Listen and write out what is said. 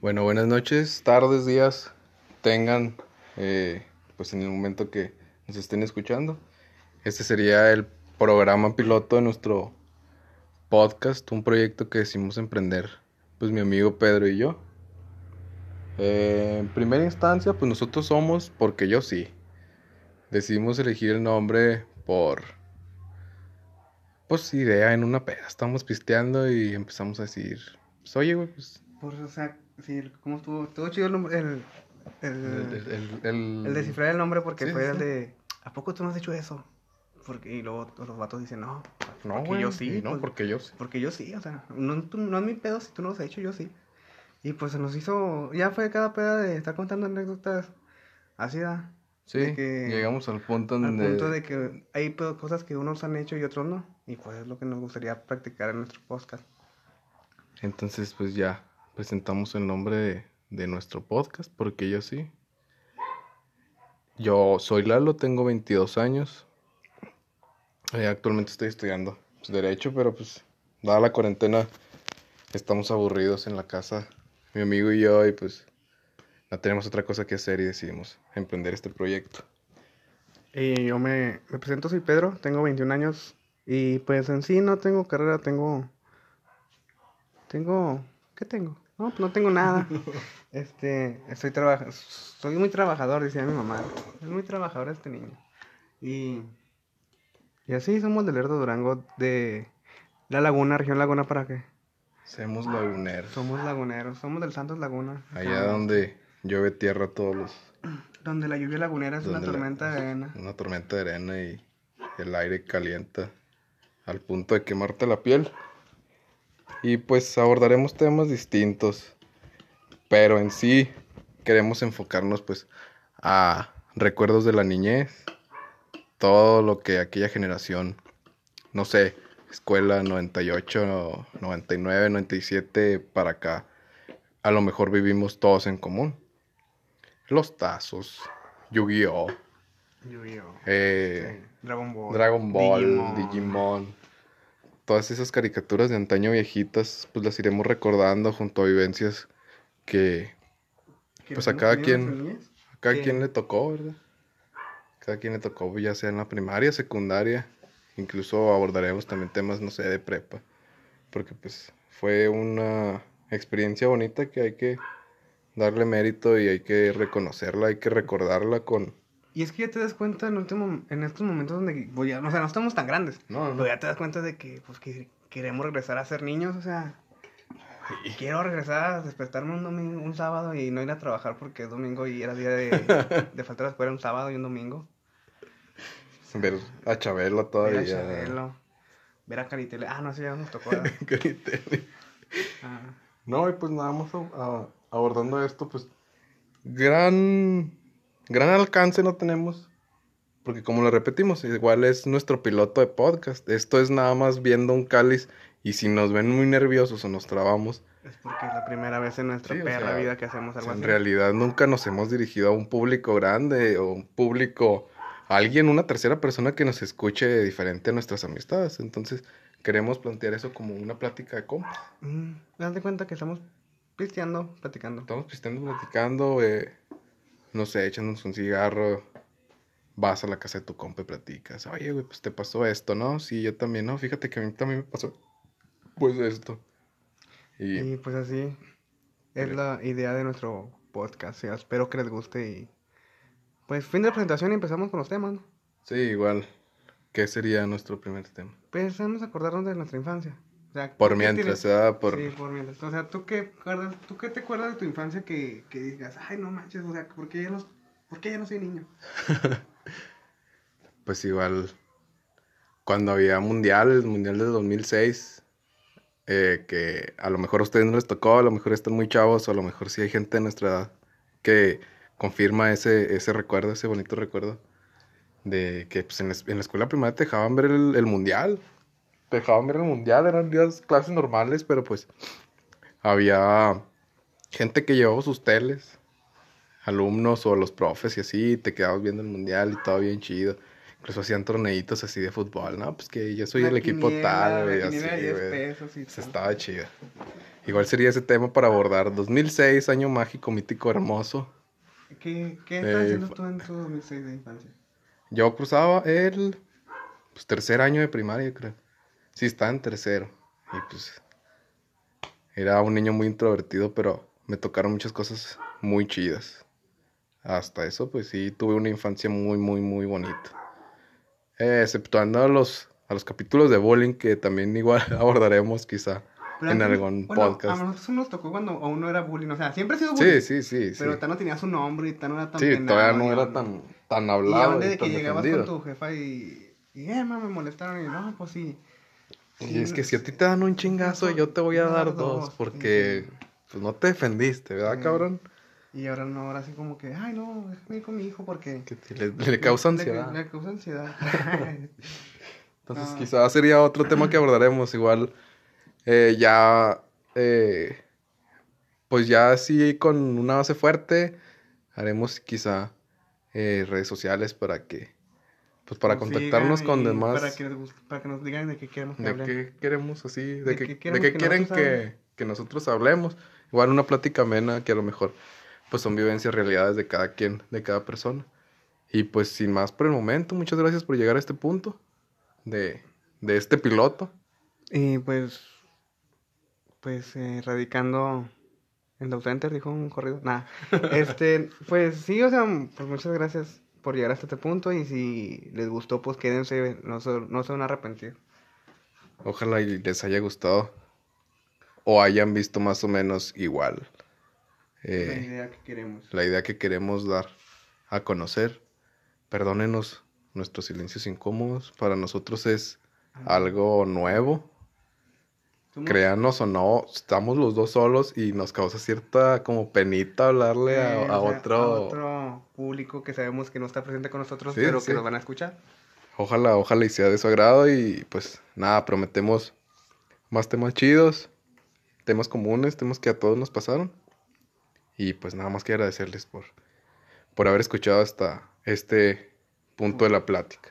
Bueno, buenas noches, tardes, días, tengan, eh, pues en el momento que nos estén escuchando. Este sería el programa piloto de nuestro podcast, un proyecto que decidimos emprender, pues mi amigo Pedro y yo. Eh, en primera instancia, pues nosotros somos porque yo sí. Decidimos elegir el nombre por, pues idea en una peda. Estamos pisteando y empezamos a decir, pues oye, güey, pues Por, o sea, sí, ¿cómo estuvo? Estuvo chido el el, el, el, el, descifrar el nombre porque Sí, fue sí, el de, ¿a poco tú no has hecho eso? Porque, y luego los vatos dicen, no, No, porque güey, yo sí, no, pues, porque yo sí. porque yo sí, o sea, no, tú- no es mi pedo si tú no lo has hecho, yo sí. Y pues se nos hizo, ya fue cada peda de estar contando anécdotas así, da, Sí, de que- llegamos al punto al donde... punto de que hay pedo- cosas que unos han hecho y otros no. Y pues es lo que nos gustaría practicar en nuestro podcast. Entonces, pues ya presentamos el nombre de, nuestro podcast, porque yo sí. Yo soy Lalo, tengo 22 años. Eh, actualmente estoy estudiando pues, Derecho, pero pues, dada la cuarentena, estamos aburridos en la casa, mi amigo y yo, y pues no tenemos otra cosa que hacer y decidimos emprender este proyecto. Y yo me, me presento, soy Pedro, tengo 21 años y pues en sí no tengo carrera, tengo... Tengo... ¿Qué tengo? No, pues no tengo nada. este, estoy trabaja soy muy trabajador, decía mi mamá. Es muy trabajador este niño. Y... Y así somos del Lerdo Durango, de La Laguna, región Laguna, ¿para qué? Somos laguneros, Somos laguneros, somos del Santos Laguna. allá donde llueve tierra todos los... Donde la lluvia lagunera es una la- tormenta de arena. Una tormenta de arena y el aire calienta al punto de quemarte la piel. Y pues abordaremos temas distintos, pero en sí queremos enfocarnos pues a recuerdos de la niñez, todo lo que aquella generación, no sé, escuela 98, 99, 97 para acá, a lo mejor vivimos todos en común. Los tazos, Yu-Gi-Oh! Yu-Gi-Oh! Eh, Sí, Dragon Ball. Dragon Ball, Digimon. Digimon. Todas esas caricaturas de antaño viejitas, pues las iremos recordando junto a vivencias que ¿Que Pues a cada quien- a cada quien le tocó, ¿verdad? Cada quien le tocó, ya sea en la primaria, secundaria, incluso abordaremos también temas, no sé, de prepa, porque pues fue una experiencia bonita que hay que darle mérito y hay que reconocerla, hay que recordarla con... Y es que ya te das cuenta en, último, en estos momentos donde, pues ya, o sea, no estamos tan grandes, No, no, pero ya te das cuenta de que, pues, que queremos regresar a ser niños, o sea, quiero regresar a despertarme un domingo, un sábado y no ir a trabajar porque es domingo y era día de, de faltar a la escuela un sábado y un domingo. Ver a Chabelo Ver todavía. a Chabelo, ver a Caritele, ah, no, sí, ya nos tocó. Caritele. Ah, No, y pues nada más a- a- abordando esto, pues gran, gran alcance no tenemos. Porque como lo repetimos, igual es nuestro piloto de podcast. Esto es nada más viendo un cáliz y si nos ven muy nerviosos o nos trabamos, es porque es la primera vez en nuestra Sí, o perra sea, vida que hacemos algo en así. realidad nunca nos hemos dirigido a un público grande o un público, a alguien, una tercera persona que nos escuche diferente a nuestras amistades. Entonces queremos plantear eso como una plática de compas. Mm, de cuenta que estamos pisteando, platicando. Estamos pisteando, platicando, eh, no sé, echándonos un cigarro. Vas a la casa de tu compa y platicas. Oye, güey, pues te pasó esto, ¿no? Sí, yo también, ¿no? Fíjate que a mí también me pasó, pues esto. Y Y pues así es la idea de nuestro podcast. ya, espero que les guste y pues fin de la presentación y empezamos con los temas. ¿no? sí, igual, ¿qué sería nuestro primer tema? Pues vamos a acordarnos de nuestra infancia. O sea, Por ¿tú qué mientras, tienes? Por... Sí, por mientras. O sea, ¿tú qué, ¿tú qué te acuerdas de tu infancia que, que digas, ay, no manches, o sea, ¿por qué ya no, ¿por qué ya no soy niño? Pues igual, cuando había mundial, el mundial de 2006, eh, que a lo mejor a ustedes no les tocó, a lo mejor están muy chavos, o a lo mejor sí hay gente de nuestra edad que confirma ese, ese recuerdo, ese bonito recuerdo, de que pues, en, la, en la escuela primaria te dejaban ver el, el mundial, dejaban ver el mundial, eran días, clases normales, pero pues había gente que llevaba sus teles, alumnos o los profes y así, te quedabas viendo el mundial y todo bien chido. Incluso hacían torneitos así de fútbol, ¿no? Pues que yo soy el equipo quiniela, tal, güey, así, quiniela de 10 güey. Se todo. estaba chido. Igual sería ese tema para abordar. 2006, año mágico, mítico, hermoso. ¿Qué, qué Eh, haciendo tú en tu 2006 de infancia? Yo cruzaba el pues, tercer año de primaria, creo. Sí, estaba en tercero. Y pues era un niño muy introvertido, pero me tocaron muchas cosas muy chidas. Hasta eso, pues sí, tuve una infancia muy, muy, muy bonita. Eh, exceptuando a los, a los capítulos de bullying que también igual abordaremos quizá Pero en algún bueno, podcast. A nosotros nos tocó cuando aún no era bullying. O sea, siempre ha sido bullying. Sí, sí, sí, sí. Pero Tano tenía su nombre y Tano era tan Sí, penado, todavía no y era tan, tan Y hablado aún y de que tan llegabas con tu jefa y... Y, eh, ma, me molestaron. Y no, pues sí. Y es que si a ti te dan un chingazo, yo te voy a dar dos, porque pues no te defendiste, ¿verdad, cabrón? Y ahora no, ahora sí como que, ay, no, déjame ir con mi hijo porque... Que le, le causa Le- ansiedad. Le, causa ansiedad. Entonces No. quizás sería otro tema que abordaremos, igual eh, ya, eh, pues ya sí con una base fuerte, haremos quizá eh, redes sociales para que, pues para Nos contactarnos con demás, Para que, gust- para que nos digan de qué queremos que de hablen. qué queremos así, de, De qué, de qué quieren nosotros que, que nosotros hablemos. Igual una plática amena que a lo mejor pues son vivencias, realidades de cada quien, de cada persona. Y pues sin más por el momento, muchas gracias por llegar a este punto de, de este piloto. Y pues, pues eh, radicando en Dow Center, dijo un corrido. Nada. Este, pues sí, o sea, pues muchas gracias por llegar hasta este punto. Y si les gustó, pues quédense, no se, no se van a arrepentir. Ojalá y les haya gustado o hayan visto más o menos igual la eh, idea que queremos. la idea que queremos dar a conocer. Perdónenos nuestros silencios incómodos. Para nosotros es algo nuevo. Créanos o no, estamos los dos solos y nos causa cierta como penita hablarle a, otro. a otro público que sabemos que no está presente con nosotros, Sí, pero sí. que nos van a escuchar. Ojalá, ojalá y sea de su agrado y pues nada, prometemos más temas chidos, temas comunes, temas que a todos nos pasaron. Y pues nada más que agradecerles por, por haber escuchado hasta este punto de la plática.